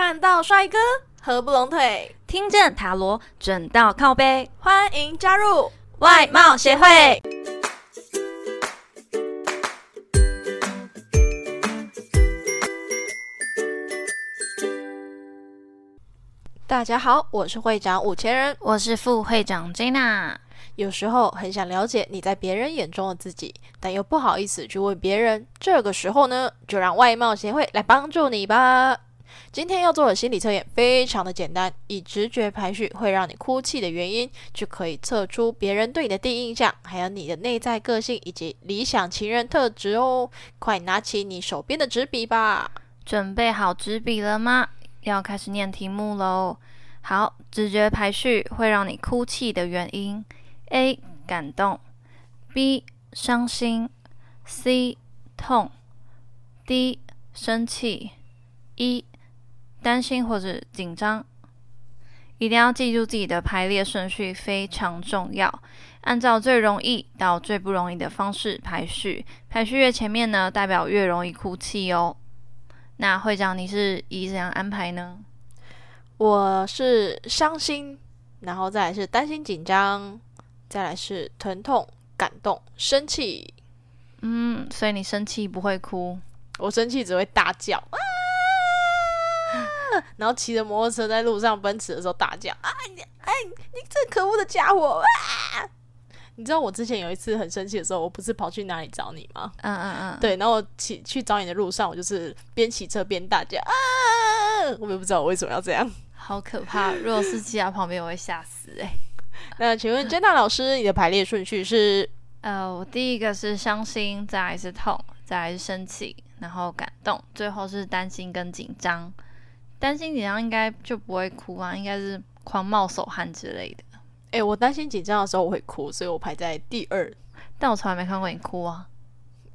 看到帅哥合不拢腿，听见塔罗准到靠背，欢迎加入外貌协会。大家好，我是会长五千人，我是副会长 Jenna。有时候很想了解你在别人眼中的自己，但又不好意思去问别人。这个时候呢，就让外貌协会来帮助你吧。今天要做的心理测验非常的简单，以直觉排序会让你哭泣的原因，就可以测出别人对你的第一印象，还有你的内在个性以及理想情人特质哦。快拿起你手边的纸笔吧！准备好纸笔了吗？要开始念题目喽。好，直觉排序会让你哭泣的原因：A. 感动；B. 伤心；C. 痛；D. 生气；E. 担心或者紧张。一定要记住自己的排列顺序，非常重要。按照最容易到最不容易的方式排序，排序越前面呢，代表越容易哭泣哦。那会长，你是以怎样安排呢？我是伤心，然后再来是担心紧张，再来是疼痛、感动、生气。嗯，所以你生气不会哭，我生气只会大叫啊！然后骑着摩托车在路上奔驰的时候大叫啊！你哎，你这可恶的家伙啊！你知道我之前有一次很生气的时候，我不是跑去哪里找你吗？嗯嗯嗯，对，然后我骑去找你的路上，我就是边骑车边大叫啊！我也不知道我为什么要这样。好可怕！如果是骑在旁边，我会吓死哎。那请问 Jenna 老师，你的排列顺序是？呃，我第一个是伤心，再来是痛，再来是生气，然后感动，最后是担心跟紧张。担心紧张应该就不会哭啊，应该是狂冒手汗之类的。哎，我担心紧张的时候我会哭，所以我排在第二。但我从来没看过你哭啊。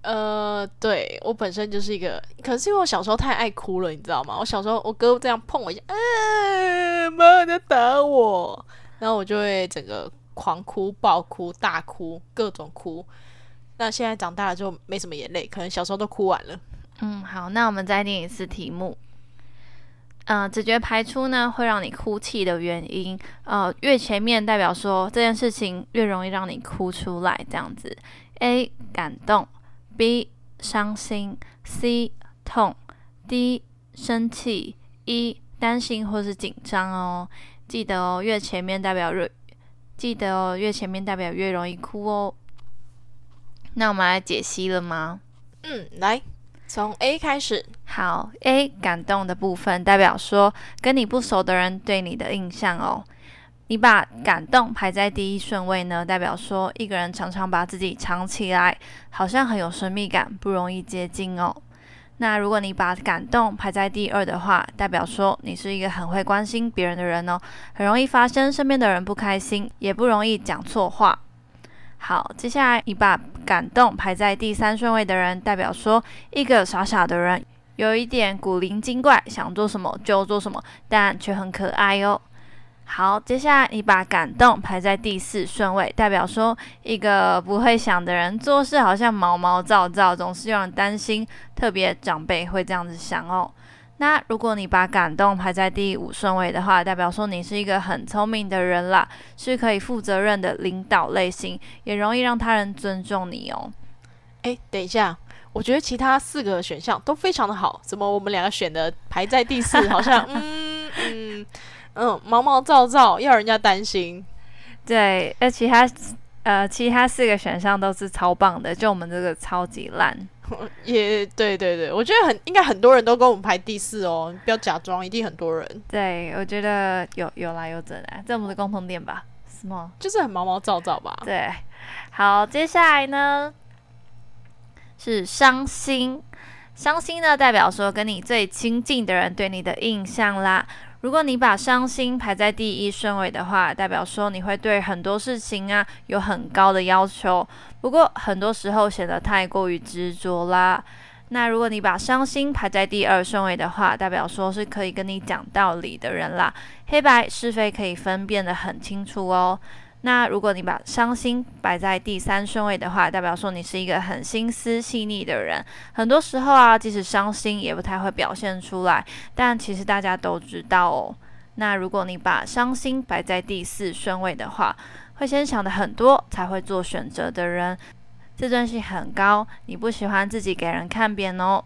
呃，对我本身就是一个，可能是因为我小时候太爱哭了，你知道吗？我小时候我哥这样碰我一下，啊，妈在打我，然后我就会整个狂哭、暴哭、大哭，各种哭。那现在长大了就没什么眼泪，可能小时候都哭完了。嗯，好，那我们再念一次题目。嗯，直觉排出呢会让你哭泣的原因，呃，越前面代表说这件事情越容易让你哭出来，这样子。A 感动。B 伤心，C 痛，D 生气，E 担心或是紧张哦。记得哦，越前面代表越记得哦，越前面代表越容易哭哦。那我们来解析了吗？嗯，来从 A 开始。好，A 感动的部分代表说跟你不熟的人对你的印象哦。你把感动排在第一顺位呢，代表说一个人常常把自己藏起来，好像很有神秘感，不容易接近哦。那如果你把感动排在第二的话，代表说你是一个很会关心别人的人哦，很容易发生身边的人不开心，也不容易讲错话。好，接下来你把感动排在第三顺位的人，代表说一个傻傻的人，有一点古灵精怪，想做什么就做什么，但却很可爱哦。好，接下来你把感动排在第四顺位，代表说一个不会想的人，做事好像毛毛躁躁，总是让人担心。特别长辈会这样子想哦。那如果你把感动排在第五顺位的话，代表说你是一个很聪明的人啦，是可以负责任的领导类型，也容易让他人尊重你哦。哎，等一下，我觉得其他四个选项都非常的好，怎么我们两个选的排在第四，好像 嗯嗯。嗯，毛毛躁躁，要人家担心。对，而其他呃，其他四个选项都是超棒的，就我们这个超级烂。也对对对，我觉得很应该很多人都跟我们排第四哦，不要假装，一定很多人。对，我觉得有有来有整来，这我们的共同点吧？什么？就是很毛毛躁躁吧？对。好，接下来呢是伤心，伤心呢代表说跟你最亲近的人对你的印象啦。如果你把伤心排在第一顺位的话，代表说你会对很多事情啊有很高的要求，不过很多时候显得太过于执着啦。那如果你把伤心排在第二顺位的话，代表说是可以跟你讲道理的人啦，黑白是非可以分辨得很清楚哦。那如果你把伤心摆在第三顺位的话，代表说你是一个很心思细腻的人。很多时候啊，即使伤心也不太会表现出来，但其实大家都知道哦。那如果你把伤心摆在第四顺位的话，会先想的很多才会做选择的人，自尊心很高，你不喜欢自己给人看扁哦。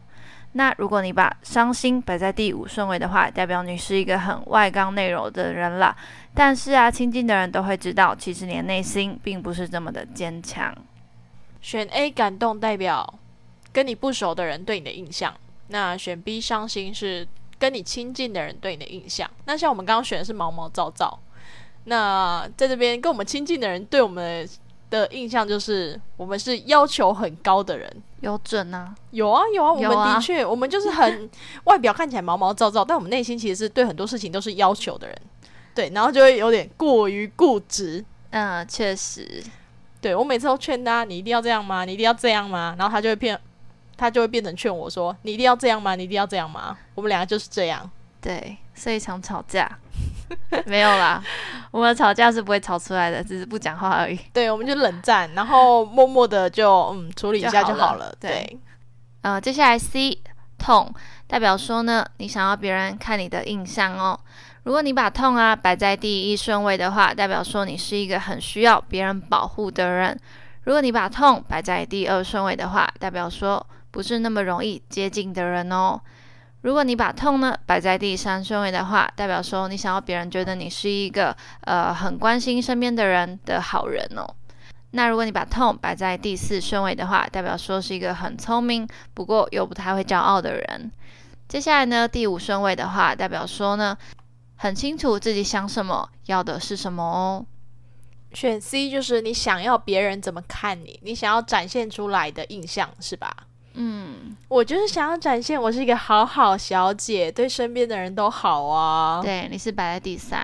那如果你把伤心摆在第五顺位的话，代表你是一个很外刚内柔的人啦。但是啊，亲近的人都会知道，其实你的内心并不是这么的坚强。选 A 感动代表跟你不熟的人对你的印象，那选 B 伤心是跟你亲近的人对你的印象。那像我们刚刚选的是毛毛躁躁，那在这边跟我们亲近的人对我们的印象就是我们是要求很高的人。有准啊？有啊有啊，我们的确，我们就是很 外表看起来毛毛躁躁，但我们内心其实是对很多事情都是要求的人。对，然后就会有点过于固执。嗯，确实。对我每次都劝他，你一定要这样吗？你一定要这样吗？然后他就会变，他就会变成劝我说，你一定要这样吗？你一定要这样吗？我们两个就是这样。对，所以常吵架。没有啦，我们吵架是不会吵出来的，只是不讲话而已。对，我们就冷战，然后默默的就嗯处理一下就好了。对对，呃，接下来 C 痛代表说呢，你想要别人看你的印象哦。如果你把痛啊摆在第一顺位的话，代表说你是一个很需要别人保护的人。如果你把痛摆在第二顺位的话，代表说不是那么容易接近的人哦。如果你把痛呢摆在第三顺位的话，代表说你想要别人觉得你是一个呃很关心身边的人的好人哦。那如果你把痛摆在第四顺位的话，代表说是一个很聪明，不过又不太会骄傲的人。接下来呢，第五顺位的话，代表说呢，很清楚自己想什么，要的是什么哦。选 C 就是你想要别人怎么看你，你想要展现出来的印象是吧？嗯，我就是想要展现我是一个好好小姐，对身边的人都好啊。对，你是摆在第三，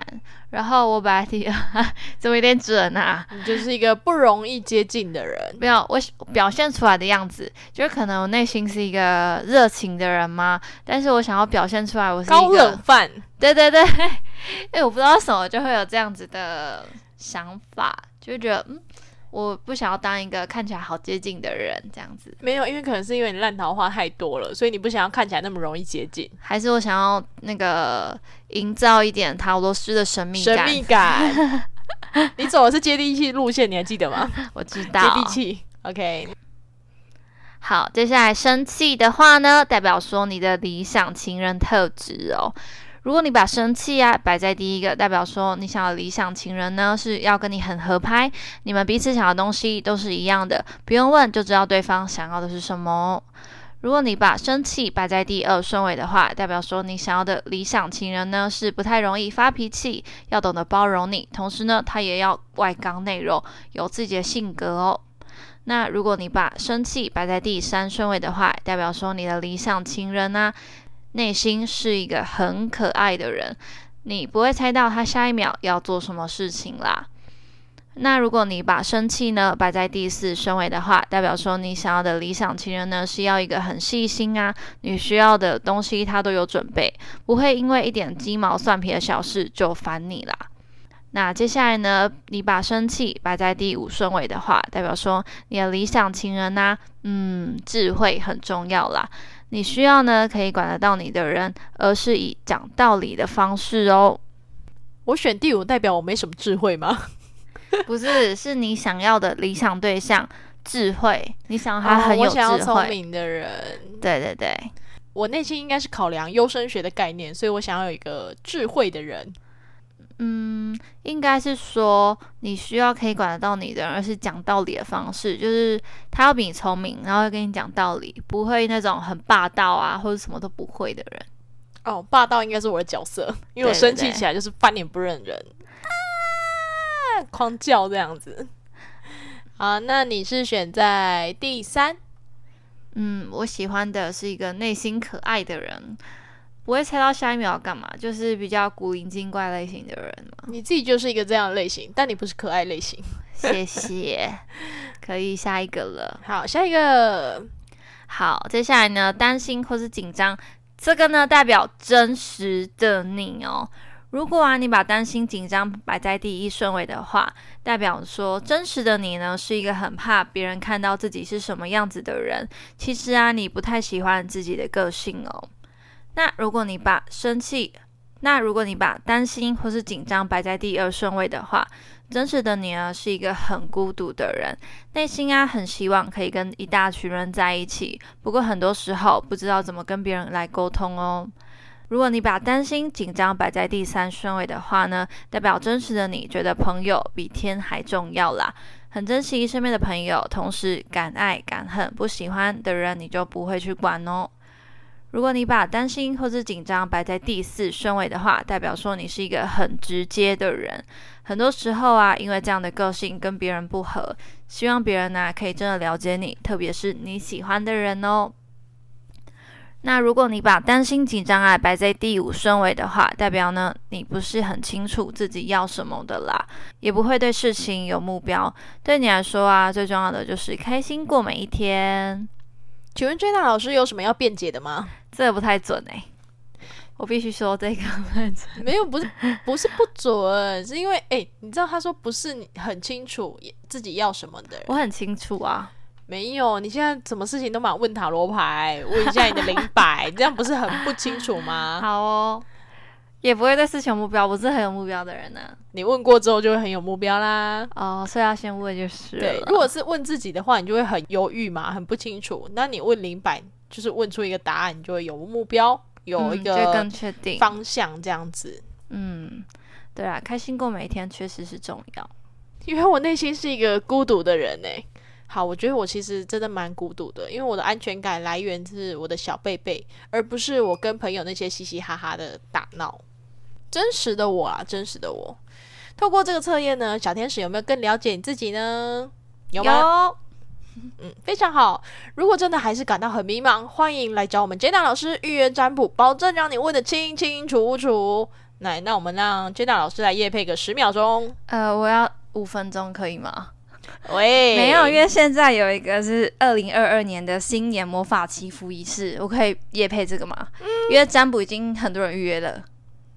然后我摆在第二，怎么有点准啊？你就是一个不容易接近的人。没有，我表现出来的样子，就是可能我内心是一个热情的人嘛，但是我想要表现出来我是一高冷个，范，对对对，哎，我不知道为什么就会有这样子的想法，就觉得嗯，我不想要当一个看起来好接近的人，这样子，没有，因为可能是因为你烂桃花太多了，所以你不想要看起来那么容易接近。还是我想要那个营造一点塔罗斯的神秘感，神秘感，你走的是接地气路线，你还记得吗？我知道接，地气，OK。好，接下来生气的话呢，代表说你的理想情人特质哦。如果你把生气啊摆在第一个，代表说你想要理想情人呢是要跟你很合拍，你们彼此想要的东西都是一样的，不用问就知道对方想要的是什么。如果你把生气摆在第二顺位的话，代表说你想要的理想情人呢是不太容易发脾气，要懂得包容你，同时呢他也要外刚内柔，有自己的性格哦。那如果你把生气摆在第三顺位的话，代表说你的理想情人呢、内心是一个很可爱的人，你不会猜到他下一秒要做什么事情啦。那如果你把生气呢摆在第四顺位的话，代表说你想要的理想情人呢是要一个很细心啊，你需要的东西他都有准备，不会因为一点鸡毛蒜皮的小事就烦你啦。那接下来呢，你把生气摆在第五顺位的话，代表说你的理想情人呢、嗯，智慧很重要啦。你需要呢可以管得到你的人，而是以讲道理的方式哦，我选第五，代表我没什么智慧吗？不是，是你想要的理想对象，智慧，你想要他很有哦我想要智慧，聪明的人。对对对，我内心应该是考量优生学的概念，所以我想要有一个智慧的人。嗯，应该是说你需要可以管得到你的人，而是讲道理的方式，就是他要比你聪明，然后会跟你讲道理，不会那种很霸道啊，或者什么都不会的人。哦，霸道应该是我的角色，因为我生气起来就是翻脸不认人，啊，狂叫这样子。好，那你是选在第三？嗯，我喜欢的是一个内心可爱的人，不会猜到下一秒要干嘛，就是比较古灵精怪类型的人嘛。你自己就是一个这样的类型，但你不是可爱类型。谢谢，可以下一个了。好，下一个好，接下来呢，担心或是紧张，这个呢代表真实的你哦。如果啊，你把担心、紧张摆在第一顺位的话，代表说真实的你呢，是一个很怕别人看到自己是什么样子的人。其实啊，你不太喜欢自己的个性哦。那如果你把生气，那如果你把担心或是紧张摆在第二顺位的话，真实的你呢，是一个很孤独的人，内心啊很希望可以跟一大群人在一起，不过很多时候不知道怎么跟别人来沟通哦。如果你把担心、紧张摆在第三顺位的话呢，代表真实的你觉得朋友比天还重要啦，很珍惜身边的朋友，同时敢爱敢恨，不喜欢的人你就不会去管哦。如果你把担心或是紧张摆在第四顺位的话，代表说你是一个很直接的人，很多时候啊，因为这样的个性跟别人不合，希望别人呢可以真的了解你，特别是你喜欢的人哦。那如果你把担心、紧张啊摆在第五顺位的话，代表呢你不是很清楚自己要什么的啦，也不会对事情有目标。对你来说啊，最重要的就是开心过每一天。请问 Jenna 老师有什么要辩解的吗？这个不太准哎，我必须说这个 不准没有，不是不是不准，是因为哎，你知道他说不是你很清楚自己要什么的，我很清楚啊。没有，你现在什么事情都嘛问塔罗牌，问一下你的灵摆，这样不是很不清楚吗？好哦，也不会对事情有目标，我是很有目标的人呢。你问过之后就会很有目标啦。哦，所以要先问就是。对，如果是问自己的话，你就会很犹豫嘛，很不清楚。那你问灵摆，就是问出一个答案，你就会有目标，有一个更确定方向这样子。嗯，对啊，开心过每一天确实是重要。因为我内心是一个孤独的人呢。好，我觉得我其实真的蛮孤独的，因为我的安全感来源是我的小贝贝，而不是我跟朋友那些嘻嘻哈哈的打闹。真实的我啊，真实的我。透过这个测验呢，小天使有没有更了解你自己呢？有吗？嗯，非常好。如果真的还是感到很迷茫，欢迎来找我们 Jenna 老师预约占卜，保证让你问的清清楚楚。来，那我们让 Jenna 老师来夜配个十秒钟。呃，我要五分钟，可以吗？喂，没有，因为现在有一个是二零二二年的新年魔法祈福仪式，我可以夜配这个吗？嗯因为占卜已经很多人预约了。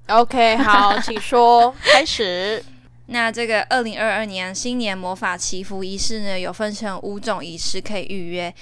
OK，好，请说，开始。那这个二零二二年新年魔法祈福仪式呢，有分成五种仪式可以预约。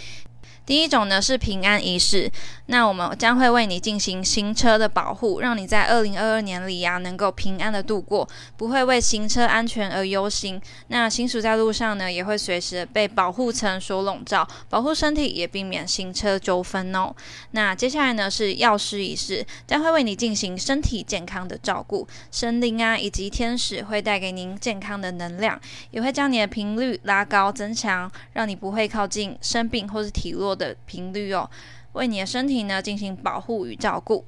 第一种呢是平安仪式，那我们将会为你进行行车的保护，让你在二零二二年里呀能够平安的度过，不会为行车安全而忧心。那行驶在路上呢，也会随时被保护层所笼罩，保护身体也避免行车纠纷哦。那接下来呢是药师仪式，将会为你进行身体健康的照顾，神灵啊以及天使会带给您健康的能量，也会将你的频率拉高增强，让你不会靠近生病或是体弱。的频率哦，为你的身体呢进行保护与照顾。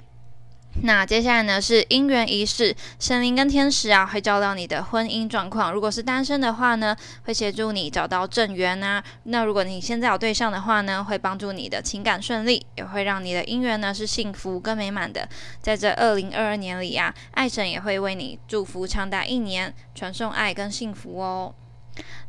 那接下来呢是姻缘仪式，神灵跟天使啊会照料你的婚姻状况。如果是单身的话呢，会协助你找到正缘啊。那如果你现在有对象的话呢，会帮助你的情感顺利，也会让你的姻缘呢是幸福跟美满的。在这二零二二年里啊，爱神也会为你祝福长达一年，传送爱跟幸福哦。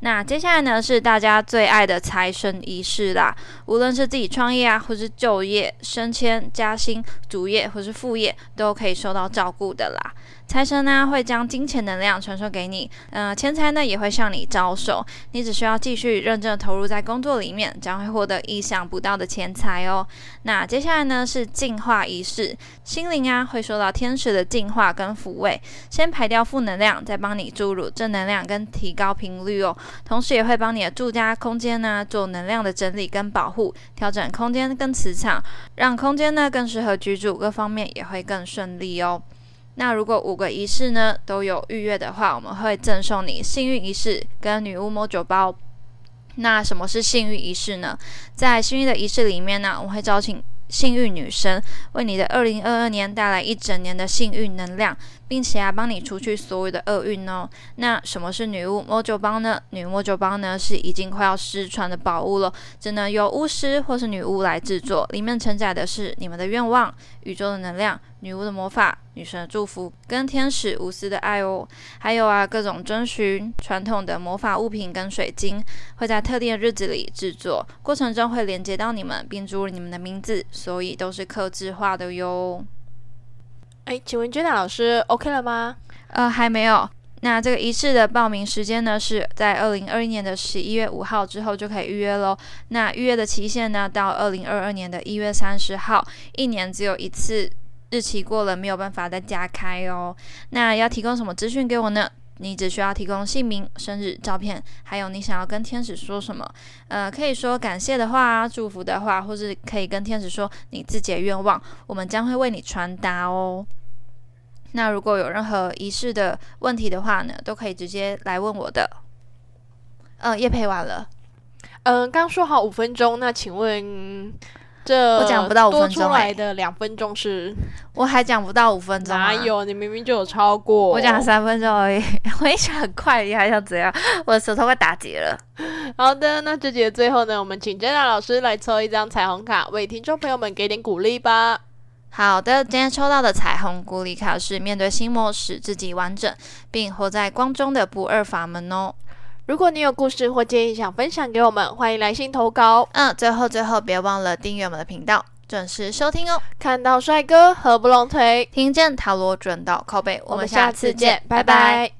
那接下来呢，是大家最爱的财神仪式啦。无论是自己创业啊，或是就业、升迁、加薪、主业或是副业，都可以受到照顾的啦。财神呢会将金钱能量传授给你，呃，钱财呢也会向你招手，你只需要继续认真投入在工作里面，将会获得意想不到的钱财哦。那接下来呢是净化仪式，心灵啊会受到天使的净化跟抚慰，先排掉负能量，再帮你注入正能量跟提高频率哦，同时也会帮你的住家空间呢做能量的整理跟保护，调整空间跟磁场，让空间呢更适合居住，各方面也会更顺利哦。那如果五个仪式呢都有预约的话，我们会赠送你幸运仪式跟女巫摸酒包。那什么是幸运仪式呢？在幸运的仪式里面呢，我会邀请幸运女神为你的二零二二年带来一整年的幸运能量。并且啊，帮你除去所有的厄运哦。那什么是女巫魔酒包呢？女巫魔酒包呢是已经快要失传的宝物了，只能由巫师或是女巫来制作。里面承载的是你们的愿望、宇宙的能量、女巫的魔法、女神的祝福跟天使无私的爱哦。还有啊，各种遵循传统的魔法物品跟水晶，会在特定的日子里制作，过程中会连接到你们，并注入你们的名字，所以都是刻制化的哟。哎，请问 Jenna 老师 OK 了吗？呃，还没有。那这个仪式的报名时间呢，是在二零二一年的十一月五号之后就可以预约喽。那预约的期限呢，到二零二二年的一月三十号，一年只有一次，日期过了没有办法再加开哦。那要提供什么资讯给我呢？你只需要提供姓名、生日、照片，还有你想要跟天使说什么。呃，可以说感谢的话、祝福的话，或是可以跟天使说你自己的愿望，我们将会为你传达哦。那如果有任何仪式的问题的话呢，都可以直接来问我的。嗯，叶培完了。嗯，刚说好五分钟，那请问这我讲不到五分钟来的两分钟是？我还讲不到五分钟，哪有？你明明就有超过。我讲三分钟而已，我一讲很快，你还想怎样？我的舌头快打结了。好的，那这节最后呢，我们请 Jenna 老师来抽一张彩虹卡，为听众朋友们给点鼓励吧。好的，今天抽到的彩虹鼓励卡是面对心魔使自己完整，并活在光中的不二法门哦。如果你有故事或建议想分享给我们，欢迎来信投稿。嗯，最后最后别忘了订阅我们的频道，准时收听哦。看到帅哥合不拢腿，听见塔罗准到靠背，我们下次见，拜拜。